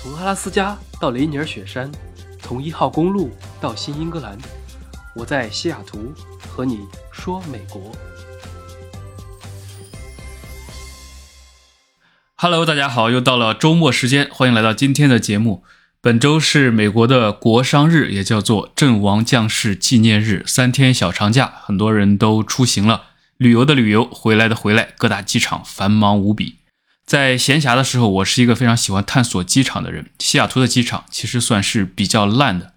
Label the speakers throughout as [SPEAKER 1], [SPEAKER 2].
[SPEAKER 1] 从阿拉斯加到雷尼尔雪山，从一号公路到新英格兰，我在西雅图和你说美国。
[SPEAKER 2] Hello，大家好，又到了周末时间，欢迎来到今天的节目。本周是美国的国殇日，也叫做阵亡将士纪念日，三天小长假，很多人都出行了，旅游的旅游，回来的回来，各大机场繁忙无比。在闲暇的时候，我是一个非常喜欢探索机场的人。西雅图的机场其实算是比较烂的，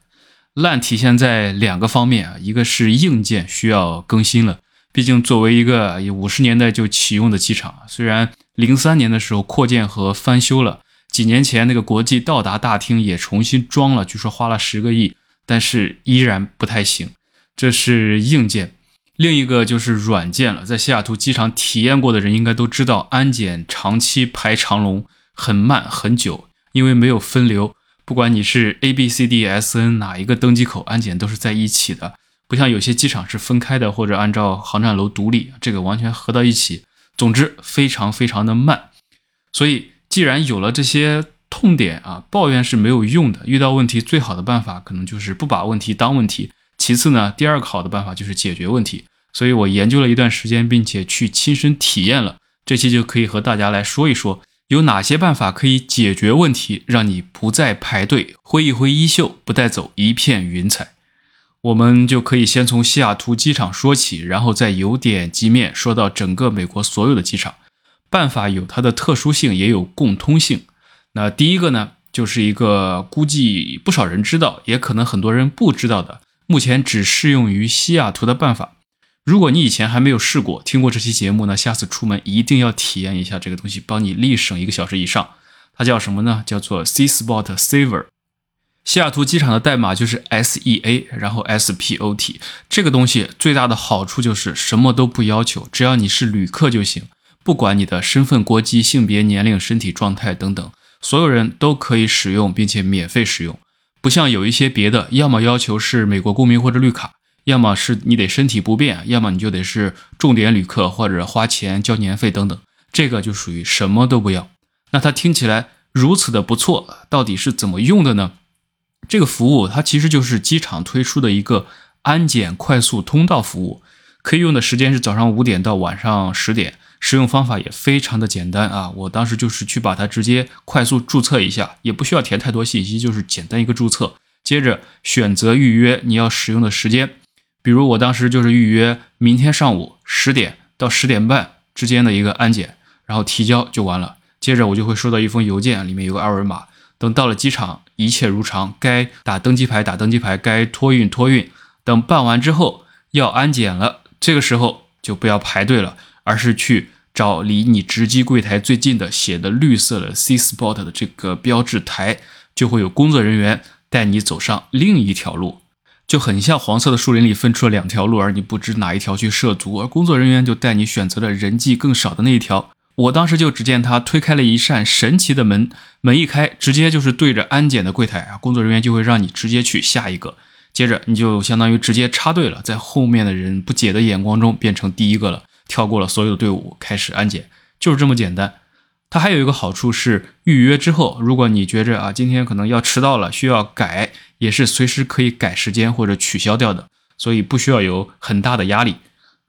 [SPEAKER 2] 烂体现在两个方面啊，一个是硬件需要更新了，毕竟作为一个五十年代就启用的机场，虽然零三年的时候扩建和翻修了。几年前，那个国际到达大厅也重新装了，据说花了十个亿，但是依然不太行。这是硬件，另一个就是软件了。在西雅图机场体验过的人应该都知道，安检长期排长龙，很慢很久，因为没有分流。不管你是 A、B、C、D、S、N 哪一个登机口，安检都是在一起的，不像有些机场是分开的，或者按照航站楼独立，这个完全合到一起。总之，非常非常的慢，所以。既然有了这些痛点啊，抱怨是没有用的。遇到问题最好的办法可能就是不把问题当问题。其次呢，第二个好的办法就是解决问题。所以我研究了一段时间，并且去亲身体验了。这期就可以和大家来说一说，有哪些办法可以解决问题，让你不再排队，挥一挥衣袖，不带走一片云彩。我们就可以先从西雅图机场说起，然后再由点及面说到整个美国所有的机场。办法有它的特殊性，也有共通性。那第一个呢，就是一个估计不少人知道，也可能很多人不知道的，目前只适用于西雅图的办法。如果你以前还没有试过，听过这期节目呢，下次出门一定要体验一下这个东西，帮你立省一个小时以上。它叫什么呢？叫做 C Spot Saver。西雅图机场的代码就是 S E A，然后 S P O T。这个东西最大的好处就是什么都不要求，只要你是旅客就行。不管你的身份、国籍、性别、年龄、身体状态等等，所有人都可以使用，并且免费使用。不像有一些别的，要么要求是美国公民或者绿卡，要么是你得身体不便，要么你就得是重点旅客或者花钱交年费等等。这个就属于什么都不要。那它听起来如此的不错，到底是怎么用的呢？这个服务它其实就是机场推出的一个安检快速通道服务，可以用的时间是早上五点到晚上十点。使用方法也非常的简单啊！我当时就是去把它直接快速注册一下，也不需要填太多信息，就是简单一个注册。接着选择预约你要使用的时间，比如我当时就是预约明天上午十点到十点半之间的一个安检，然后提交就完了。接着我就会收到一封邮件，里面有个二维码。等到了机场，一切如常，该打登机牌打登机牌，该托运托运。等办完之后要安检了，这个时候就不要排队了。而是去找离你值机柜台最近的写的绿色的 C Spot 的这个标志台，就会有工作人员带你走上另一条路，就很像黄色的树林里分出了两条路，而你不知哪一条去涉足，而工作人员就带你选择了人迹更少的那一条。我当时就只见他推开了一扇神奇的门，门一开，直接就是对着安检的柜台啊，工作人员就会让你直接去下一个，接着你就相当于直接插队了，在后面的人不解的眼光中变成第一个了。跳过了所有的队伍，开始安检，就是这么简单。它还有一个好处是，预约之后，如果你觉着啊今天可能要迟到了，需要改，也是随时可以改时间或者取消掉的，所以不需要有很大的压力。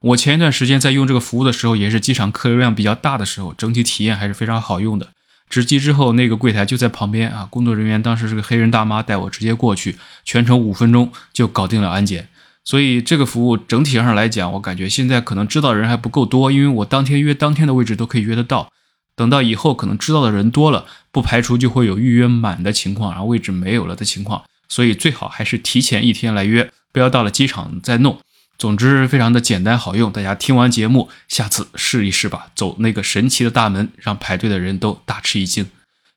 [SPEAKER 2] 我前一段时间在用这个服务的时候，也是机场客流量比较大的时候，整体体验还是非常好用的。值机之后，那个柜台就在旁边啊，工作人员当时是个黑人大妈，带我直接过去，全程五分钟就搞定了安检。所以这个服务整体上来讲，我感觉现在可能知道人还不够多，因为我当天约当天的位置都可以约得到。等到以后可能知道的人多了，不排除就会有预约满的情况，然后位置没有了的情况。所以最好还是提前一天来约，不要到了机场再弄。总之非常的简单好用，大家听完节目，下次试一试吧，走那个神奇的大门，让排队的人都大吃一惊。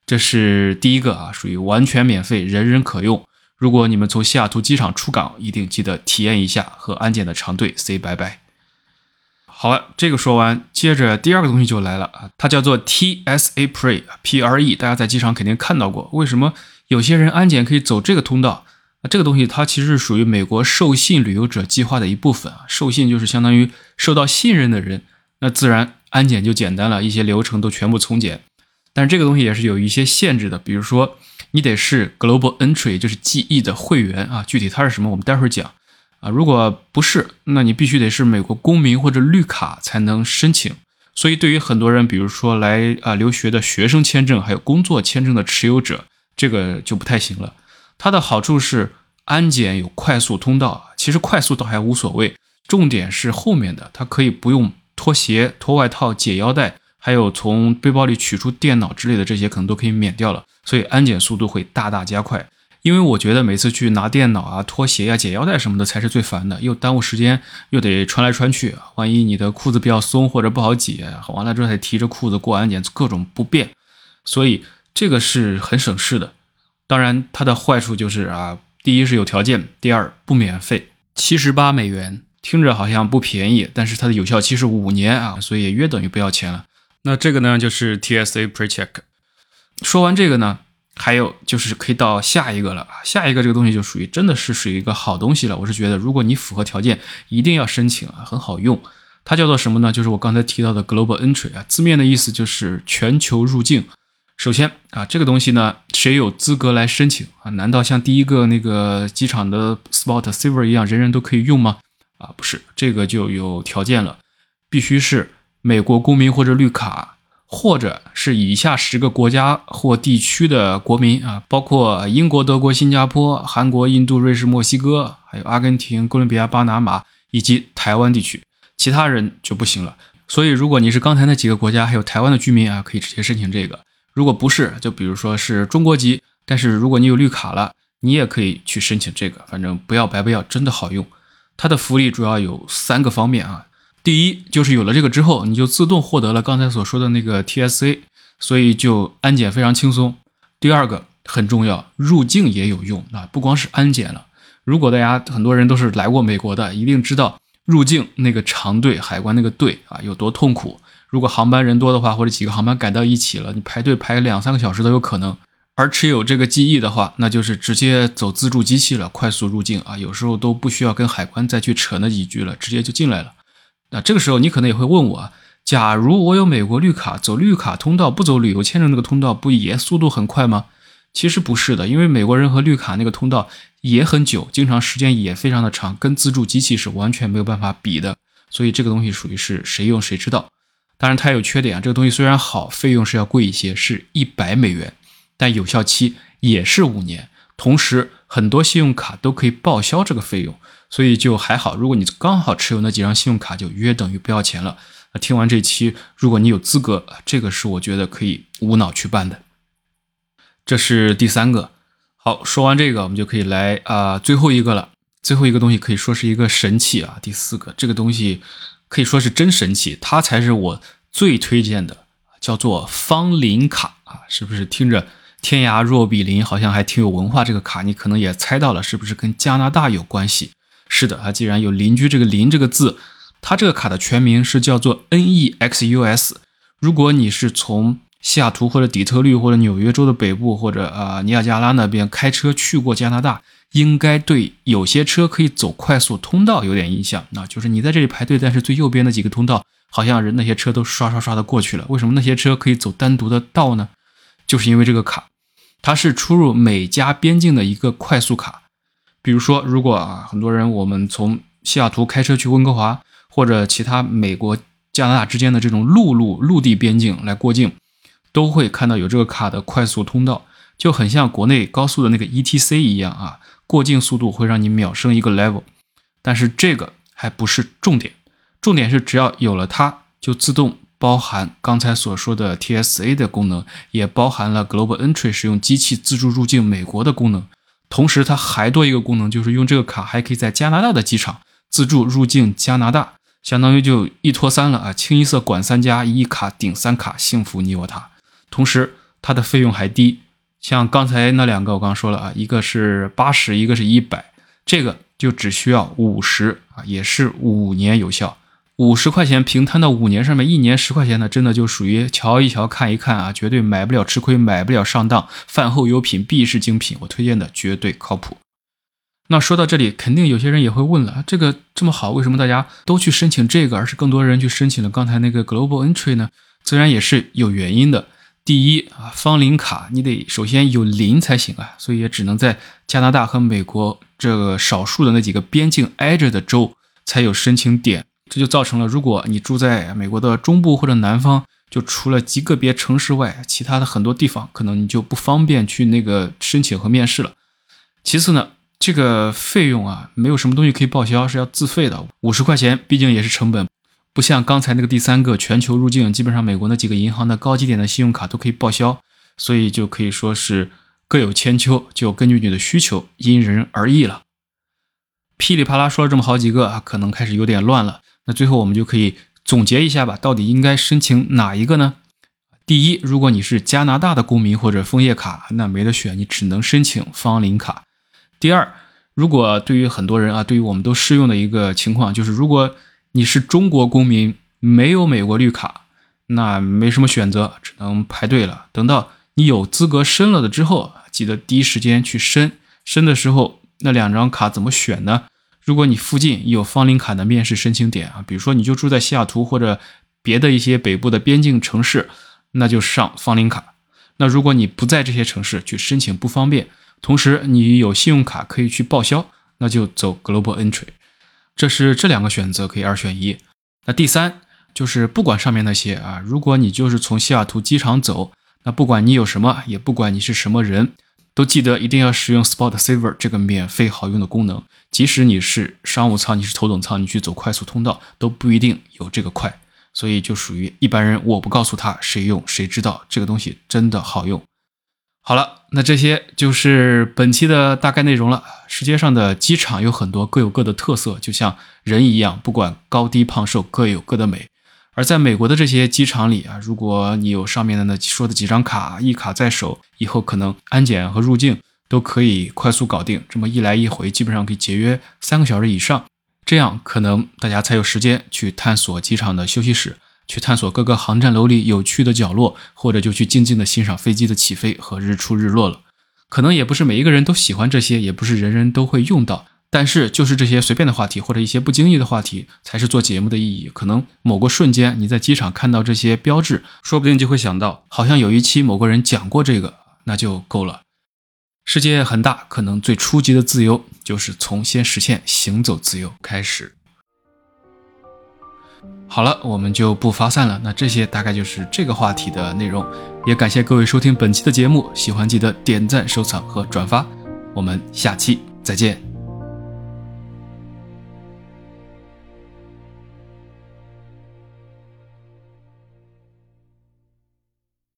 [SPEAKER 2] 这是第一个啊，属于完全免费，人人可用。如果你们从西雅图机场出港，一定记得体验一下和安检的长队 say 拜拜。好了，这个说完，接着第二个东西就来了啊，它叫做 TSA Pre P R E，大家在机场肯定看到过。为什么有些人安检可以走这个通道？啊这个东西它其实是属于美国受信旅游者计划的一部分啊。受信就是相当于受到信任的人，那自然安检就简单了，一些流程都全部从简。但是这个东西也是有一些限制的，比如说。你得是 Global Entry，就是 GE 的会员啊。具体它是什么，我们待会儿讲啊。如果不是，那你必须得是美国公民或者绿卡才能申请。所以对于很多人，比如说来啊留学的学生签证，还有工作签证的持有者，这个就不太行了。它的好处是安检有快速通道，其实快速倒还无所谓，重点是后面的，它可以不用脱鞋、脱外套、解腰带。还有从背包里取出电脑之类的这些可能都可以免掉了，所以安检速度会大大加快。因为我觉得每次去拿电脑啊、脱鞋呀、解腰带什么的才是最烦的，又耽误时间，又得穿来穿去。万一你的裤子比较松或者不好解，完了之后还提着裤子过安检，各种不便。所以这个是很省事的。当然，它的坏处就是啊，第一是有条件，第二不免费，七十八美元，听着好像不便宜，但是它的有效期是五年啊，所以也约等于不要钱了。那这个呢，就是 TSA PreCheck。说完这个呢，还有就是可以到下一个了下一个这个东西就属于真的是属于一个好东西了。我是觉得，如果你符合条件，一定要申请啊，很好用。它叫做什么呢？就是我刚才提到的 Global Entry 啊，字面的意思就是全球入境。首先啊，这个东西呢，谁有资格来申请啊？难道像第一个那个机场的 Spot Saver 一样，人人都可以用吗？啊，不是，这个就有条件了，必须是。美国公民或者绿卡，或者是以下十个国家或地区的国民啊，包括英国、德国、新加坡、韩国、印度、瑞士、墨西哥，还有阿根廷、哥伦比亚、巴拿马以及台湾地区，其他人就不行了。所以，如果你是刚才那几个国家还有台湾的居民啊，可以直接申请这个；如果不是，就比如说是中国籍，但是如果你有绿卡了，你也可以去申请这个。反正不要白不要，真的好用。它的福利主要有三个方面啊。第一就是有了这个之后，你就自动获得了刚才所说的那个 TSA，所以就安检非常轻松。第二个很重要，入境也有用啊，不光是安检了。如果大家很多人都是来过美国的，一定知道入境那个长队海关那个队啊有多痛苦。如果航班人多的话，或者几个航班赶到一起了，你排队排两三个小时都有可能。而持有这个记忆的话，那就是直接走自助机器了，快速入境啊，有时候都不需要跟海关再去扯那几句了，直接就进来了。那这个时候你可能也会问我，假如我有美国绿卡，走绿卡通道，不走旅游签证那个通道，不也速度很快吗？其实不是的，因为美国人和绿卡那个通道也很久，经常时间也非常的长，跟自助机器是完全没有办法比的。所以这个东西属于是谁用谁知道。当然它有缺点啊，这个东西虽然好，费用是要贵一些，是一百美元，但有效期也是五年，同时很多信用卡都可以报销这个费用。所以就还好，如果你刚好持有那几张信用卡，就约等于不要钱了。那听完这期，如果你有资格，这个是我觉得可以无脑去办的。这是第三个。好，说完这个，我们就可以来啊最后一个了。最后一个东西可以说是一个神器啊。第四个，这个东西可以说是真神器，它才是我最推荐的，叫做方林卡啊，是不是听着天涯若比邻，好像还挺有文化？这个卡你可能也猜到了，是不是跟加拿大有关系？是的，它既然有邻居这个“邻”这个字，它这个卡的全名是叫做 NEXUS。如果你是从西雅图或者底特律或者纽约州的北部或者啊尼亚加拉那边开车去过加拿大，应该对有些车可以走快速通道有点印象。那就是你在这里排队，但是最右边的几个通道好像人那些车都刷刷刷的过去了。为什么那些车可以走单独的道呢？就是因为这个卡，它是出入美加边境的一个快速卡。比如说，如果啊，很多人我们从西雅图开车去温哥华，或者其他美国、加拿大之间的这种陆路陆地边境来过境，都会看到有这个卡的快速通道，就很像国内高速的那个 ETC 一样啊，过境速度会让你秒升一个 level。但是这个还不是重点，重点是只要有了它，就自动包含刚才所说的 TSA 的功能，也包含了 Global Entry 使用机器自助入境美国的功能。同时，它还多一个功能，就是用这个卡还可以在加拿大的机场自助入境加拿大，相当于就一拖三了啊！清一色管三家，一卡顶三卡，幸福你我他。同时，它的费用还低，像刚才那两个我刚刚说了啊，一个是八十，一个是一百，这个就只需要五十啊，也是五年有效。五十块钱平摊到五年上面，一年十块钱呢，真的就属于瞧一瞧、看一看啊，绝对买不了吃亏，买不了上当，饭后优品必是精品，我推荐的绝对靠谱。那说到这里，肯定有些人也会问了，这个这么好，为什么大家都去申请这个，而是更多人去申请了刚才那个 Global Entry 呢？自然也是有原因的。第一啊，芳林卡你得首先有零才行啊，所以也只能在加拿大和美国这个少数的那几个边境挨着的州才有申请点。这就造成了，如果你住在美国的中部或者南方，就除了极个别城市外，其他的很多地方可能你就不方便去那个申请和面试了。其次呢，这个费用啊，没有什么东西可以报销，是要自费的，五十块钱，毕竟也是成本。不像刚才那个第三个全球入境，基本上美国那几个银行的高级点的信用卡都可以报销，所以就可以说是各有千秋，就根据你的需求因人而异了。噼里啪啦说了这么好几个啊，可能开始有点乱了。那最后我们就可以总结一下吧，到底应该申请哪一个呢？第一，如果你是加拿大的公民或者枫叶卡，那没得选，你只能申请芳林卡。第二，如果对于很多人啊，对于我们都适用的一个情况，就是如果你是中国公民，没有美国绿卡，那没什么选择，只能排队了。等到你有资格申了的之后，记得第一时间去申。申的时候，那两张卡怎么选呢？如果你附近有方林卡的面试申请点啊，比如说你就住在西雅图或者别的一些北部的边境城市，那就上方林卡。那如果你不在这些城市去申请不方便，同时你有信用卡可以去报销，那就走 Global Entry。这是这两个选择可以二选一。那第三就是不管上面那些啊，如果你就是从西雅图机场走，那不管你有什么，也不管你是什么人，都记得一定要使用 Spot Saver 这个免费好用的功能。即使你是商务舱，你是头等舱，你去走快速通道都不一定有这个快。所以就属于一般人，我不告诉他谁用谁知道，这个东西真的好用。好了，那这些就是本期的大概内容了。世界上的机场有很多各有各的特色，就像人一样，不管高低胖瘦，各有各的美。而在美国的这些机场里啊，如果你有上面的那说的几张卡，一卡在手，以后可能安检和入境都可以快速搞定。这么一来一回，基本上可以节约三个小时以上。这样可能大家才有时间去探索机场的休息室。去探索各个航站楼里有趣的角落，或者就去静静的欣赏飞机的起飞和日出日落了。可能也不是每一个人都喜欢这些，也不是人人都会用到。但是就是这些随便的话题，或者一些不经意的话题，才是做节目的意义。可能某个瞬间你在机场看到这些标志，说不定就会想到，好像有一期某个人讲过这个，那就够了。世界很大，可能最初级的自由就是从先实现行走自由开始。好了，我们就不发散了。那这些大概就是这个话题的内容，也感谢各位收听本期的节目。喜欢记得点赞、收藏和转发。我们下期再见。